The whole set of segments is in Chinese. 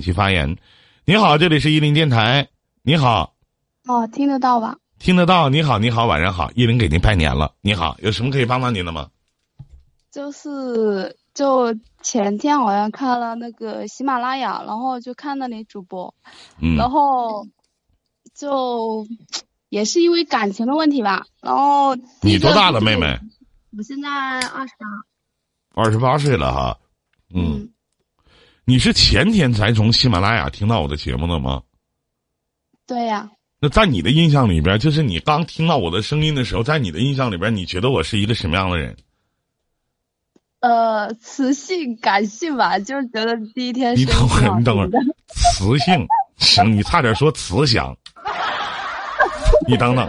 请其发言。你好，这里是伊林电台。你好，哦，听得到吧？听得到。你好，你好，晚上好，伊林给您拜年了。你好，有什么可以帮到您的吗？就是就前天好像看了那个喜马拉雅，然后就看到你主播，嗯，然后就也是因为感情的问题吧。然后你多大了，妹妹？我现在二十八。二十八岁了哈，嗯。你是前天才从喜马拉雅听到我的节目的吗？对呀。那在你的印象里边，就是你刚听到我的声音的时候，在你的印象里边，你觉得我是一个什么样的人？呃，磁性、感性吧，就是觉得第一天。你等会儿，你等会儿，磁性行，你差点说慈祥。你等等，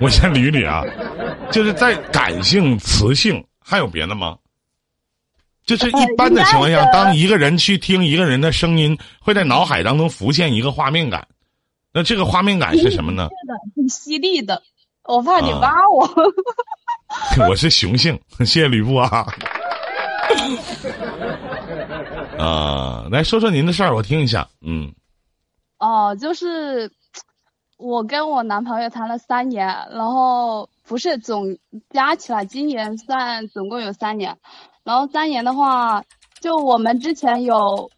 我先捋捋啊，就是在感性、磁性，还有别的吗？就是一般的情况下，当一个人去听一个人的声音，会在脑海当中浮现一个画面感。那这个画面感是什么呢？是的，很犀利的。我怕你挖我。我是雄性，谢谢吕布啊。啊，来说说您的事儿，我听一下。嗯。哦，就是我跟我男朋友谈了三年，然后不是总加起来，今年算总共有三年。然后三年的话，就我们之前有，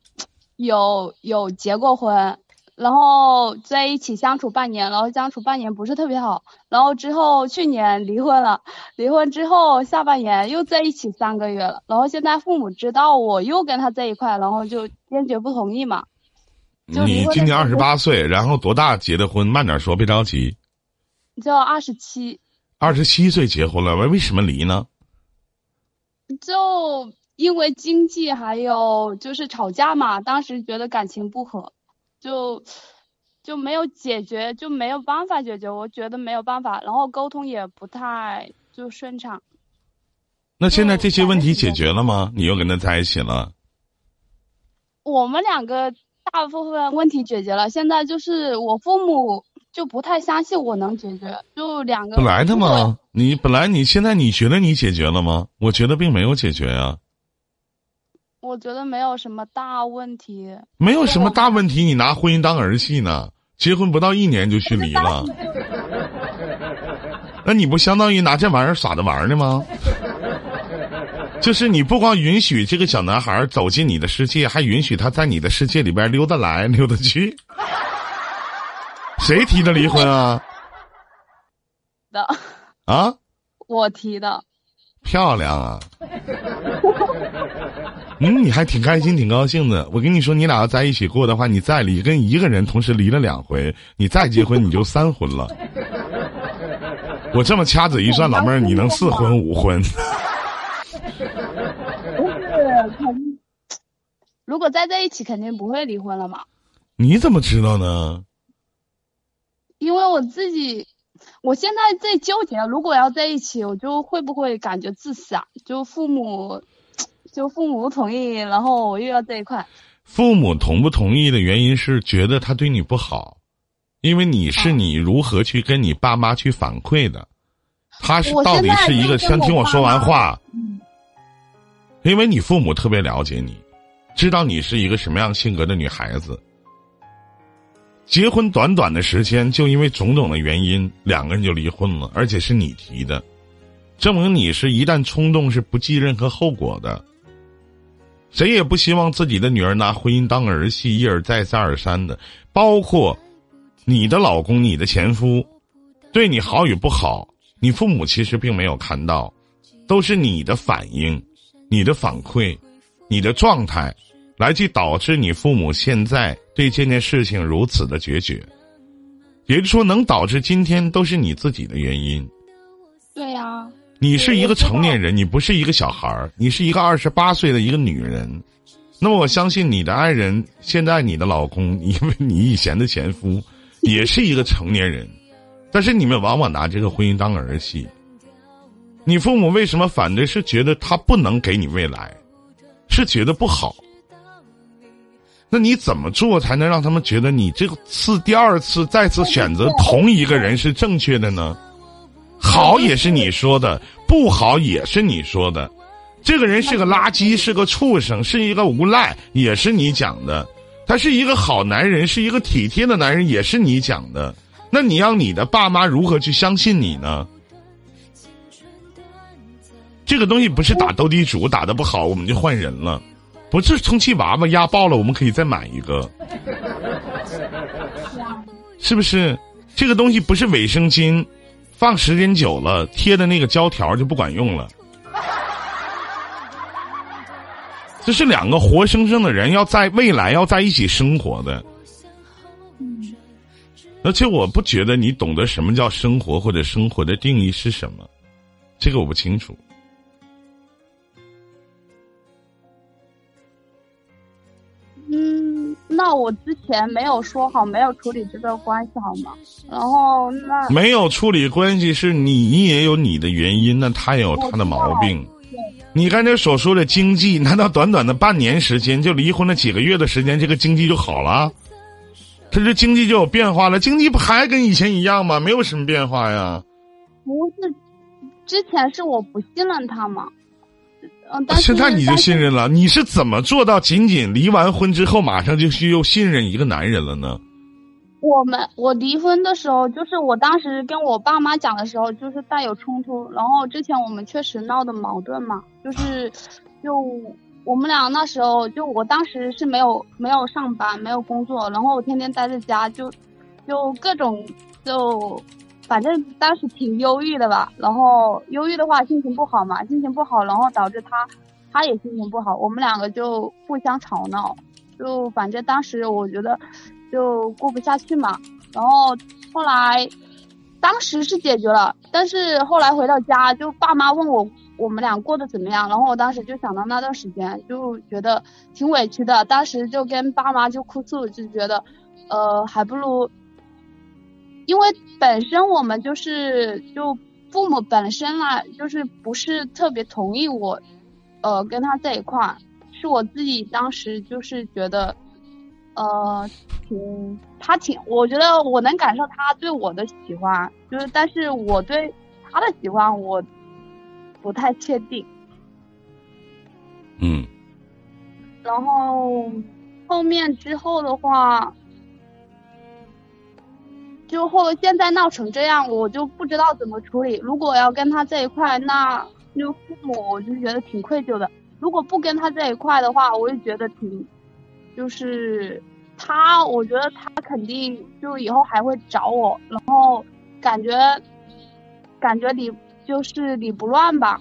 有有结过婚，然后在一起相处半年，然后相处半年不是特别好，然后之后去年离婚了，离婚之后下半年又在一起三个月了，然后现在父母知道我又跟他在一块，然后就坚决不同意嘛。你今年二十八岁，然后多大结的婚？慢点说，别着急。就二十七。二十七岁结婚了，为为什么离呢？就因为经济，还有就是吵架嘛，当时觉得感情不和，就就没有解决，就没有办法解决，我觉得没有办法，然后沟通也不太就顺畅。那现在这些问题解决了吗？你又跟他在一起了？我们两个大部分问题解决了，现在就是我父母。就不太相信我能解决，就两个本来的嘛？你本来你现在你觉得你解决了吗？我觉得并没有解决呀。我觉得没有什么大问题。没有什么大问题，你拿婚姻当儿戏呢？结婚不到一年就去离了，那你不相当于拿这玩意儿耍着玩呢吗？就是你不光允许这个小男孩走进你的世界，还允许他在你的世界里边溜达来溜达去。谁提的离婚啊？的啊，我提的。漂亮啊！嗯，你还挺开心，挺高兴的。我跟你说，你俩要在一起过的话，你再离，跟一个人同时离了两回，你再结婚你就三婚了。我这么掐指一算，老妹儿，你能四婚五婚？不是，肯如果再在一起，肯定不会离婚了嘛。你怎么知道呢？因为我自己，我现在在纠结，如果要在一起，我就会不会感觉自私啊？就父母，就父母不同意，然后我又要这一块。父母同不同意的原因是觉得他对你不好，因为你是你如何去跟你爸妈去反馈的，他是到底是一个先听我说完话。因为你父母特别了解你，知道你是一个什么样性格的女孩子。结婚短短的时间，就因为种种的原因，两个人就离婚了，而且是你提的，证明你是一旦冲动是不计任何后果的。谁也不希望自己的女儿拿婚姻当儿戏，一而再再而三的。包括你的老公、你的前夫，对你好与不好，你父母其实并没有看到，都是你的反应、你的反馈、你的状态。来去导致你父母现在对这件事情如此的决绝，也就是说，能导致今天都是你自己的原因。对呀，你是一个成年人，你不是一个小孩儿，你是一个二十八岁的一个女人。那么，我相信你的爱人，现在你的老公，因为你以前的前夫，也是一个成年人，但是你们往往拿这个婚姻当儿戏。你父母为什么反对？是觉得他不能给你未来，是觉得不好。那你怎么做才能让他们觉得你这次第二次再次选择同一个人是正确的呢？好也是你说的，不好也是你说的。这个人是个垃圾，是个畜生，是一个无赖，也是你讲的。他是一个好男人，是一个体贴的男人，也是你讲的。那你让你的爸妈如何去相信你呢？这个东西不是打斗地主打的不好，我们就换人了，不是充气娃娃压爆了，我们可以再买一个，是不是？这个东西不是卫生巾，放时间久了贴的那个胶条就不管用了。这是两个活生生的人要在未来要在一起生活的，而且我不觉得你懂得什么叫生活或者生活的定义是什么，这个我不清楚。我之前没有说好，没有处理这段关系好吗？然后那没有处理关系是你也有你的原因，那他也有他的毛病。你刚才所说的经济，难道短短的半年时间就离婚了几个月的时间，这个经济就好了？他这经济就有变化了？经济不还跟以前一样吗？没有什么变化呀。不是，之前是我不信任他吗？嗯，现在你就信任了？你是怎么做到仅仅离完婚之后马上就去又信任一个男人了呢？我们我离婚的时候，就是我当时跟我爸妈讲的时候，就是带有冲突。然后之前我们确实闹的矛盾嘛，就是就我们俩那时候，就我当时是没有没有上班，没有工作，然后我天天待在家，就就各种就反正当时挺忧郁的吧。然后忧郁的话，心情不好嘛，心情不好，然后导致他他也心情不好，我们两个就互相吵闹。就反正当时我觉得。就过不下去嘛，然后后来，当时是解决了，但是后来回到家，就爸妈问我我们俩过得怎么样，然后我当时就想到那段时间，就觉得挺委屈的，当时就跟爸妈就哭诉，就觉得，呃，还不如，因为本身我们就是就父母本身啊，就是不是特别同意我，呃，跟他在一块儿，是我自己当时就是觉得。呃，挺他挺，我觉得我能感受他对我的喜欢，就是，但是我对他的喜欢我不太确定。嗯。然后后面之后的话，就后现在闹成这样，我就不知道怎么处理。如果要跟他在一块，那就父母我就觉得挺愧疚的；如果不跟他在一块的话，我也觉得挺。就是他，我觉得他肯定就以后还会找我，然后感觉感觉理就是理不乱吧，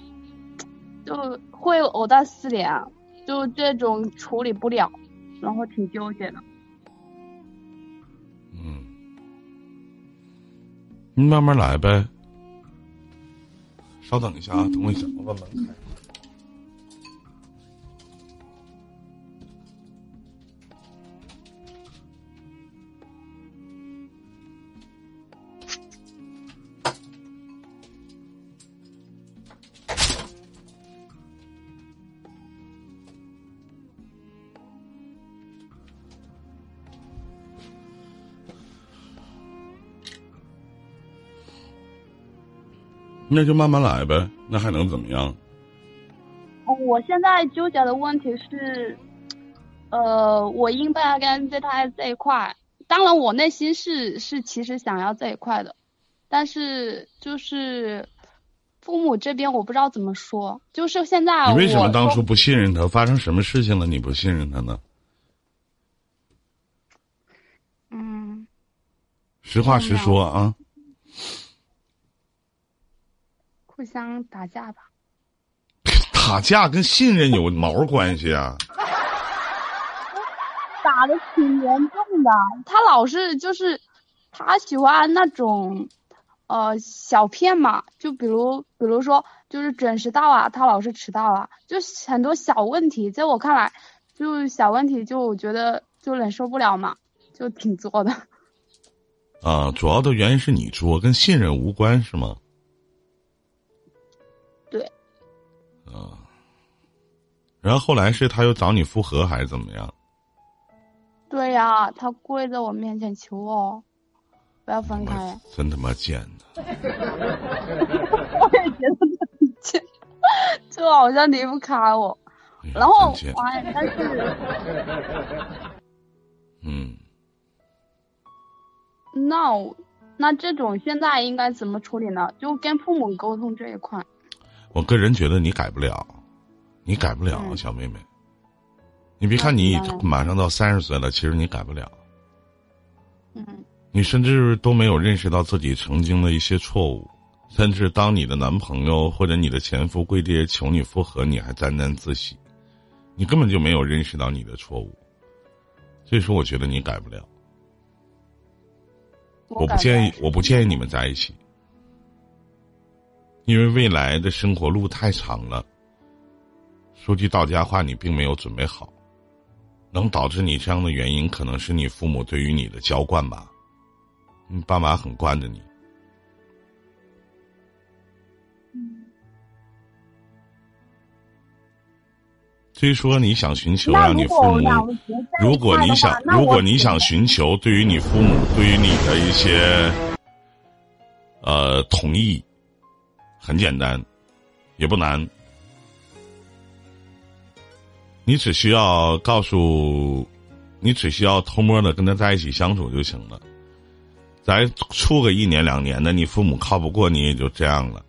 就会藕断丝连，就这种处理不了，然后挺纠结的。你慢慢来呗，稍等一下啊，等我一下，我把门开。那就慢慢来呗，那还能怎么样？我现在纠结的问题是，呃，我应不应该跟他在一块？当然，我内心是是其实想要这一块的，但是就是父母这边我不知道怎么说。就是现在，你为什么当初不信任他？发生什么事情了？你不信任他呢？嗯，实话实说啊。互相打架吧，打架跟信任有毛关系啊？打的挺严重的，他老是就是他喜欢那种呃小骗嘛，就比如比如说就是准时到啊，他老是迟到啊，就很多小问题，在我看来就小问题，就我觉得就忍受不了嘛，就挺作的。啊，主要的原因是你作，跟信任无关是吗？啊，然后后来是他又找你复合还是怎么样？对呀，他跪在我面前求我，不要分开。真他妈贱的！我也觉得很贱，就好像离不开我。然后，但是，嗯那那这种现在应该怎么处理呢？就跟父母沟通这一块。我个人觉得你改不了，你改不了，小妹妹。你别看你马上到三十岁了，其实你改不了。嗯。你甚至都没有认识到自己曾经的一些错误，甚至当你的男朋友或者你的前夫跪地求你复合，你还沾沾自喜，你根本就没有认识到你的错误。所以说，我觉得你改不了。我不建议，我不建议你们在一起，因为未来的生活路太长了。说句到家话，你并没有准备好，能导致你这样的原因，可能是你父母对于你的娇惯吧。你爸妈很惯着你。所以说，你想寻求让你父母，如果你想，如果你想寻求对于你父母对于你的一些，呃，同意，很简单，也不难，你只需要告诉，你只需要偷摸的跟他在一起相处就行了。咱处个一年两年的，你父母靠不过你也就这样了。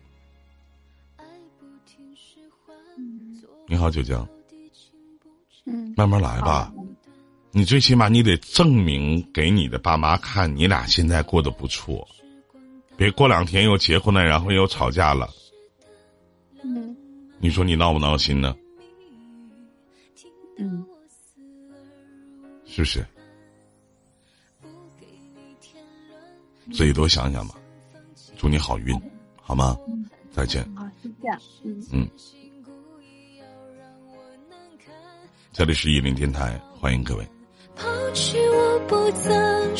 你好，九江。嗯。慢慢来吧，你最起码你得证明给你的爸妈看，你俩现在过得不错。别过两天又结婚了，然后又吵架了。嗯。你说你闹不闹心呢？嗯。是不是？自己多想想吧，祝你好运，好吗？再见。好，谢谢。嗯嗯。这里是一林电台，欢迎各位。抛弃我不曾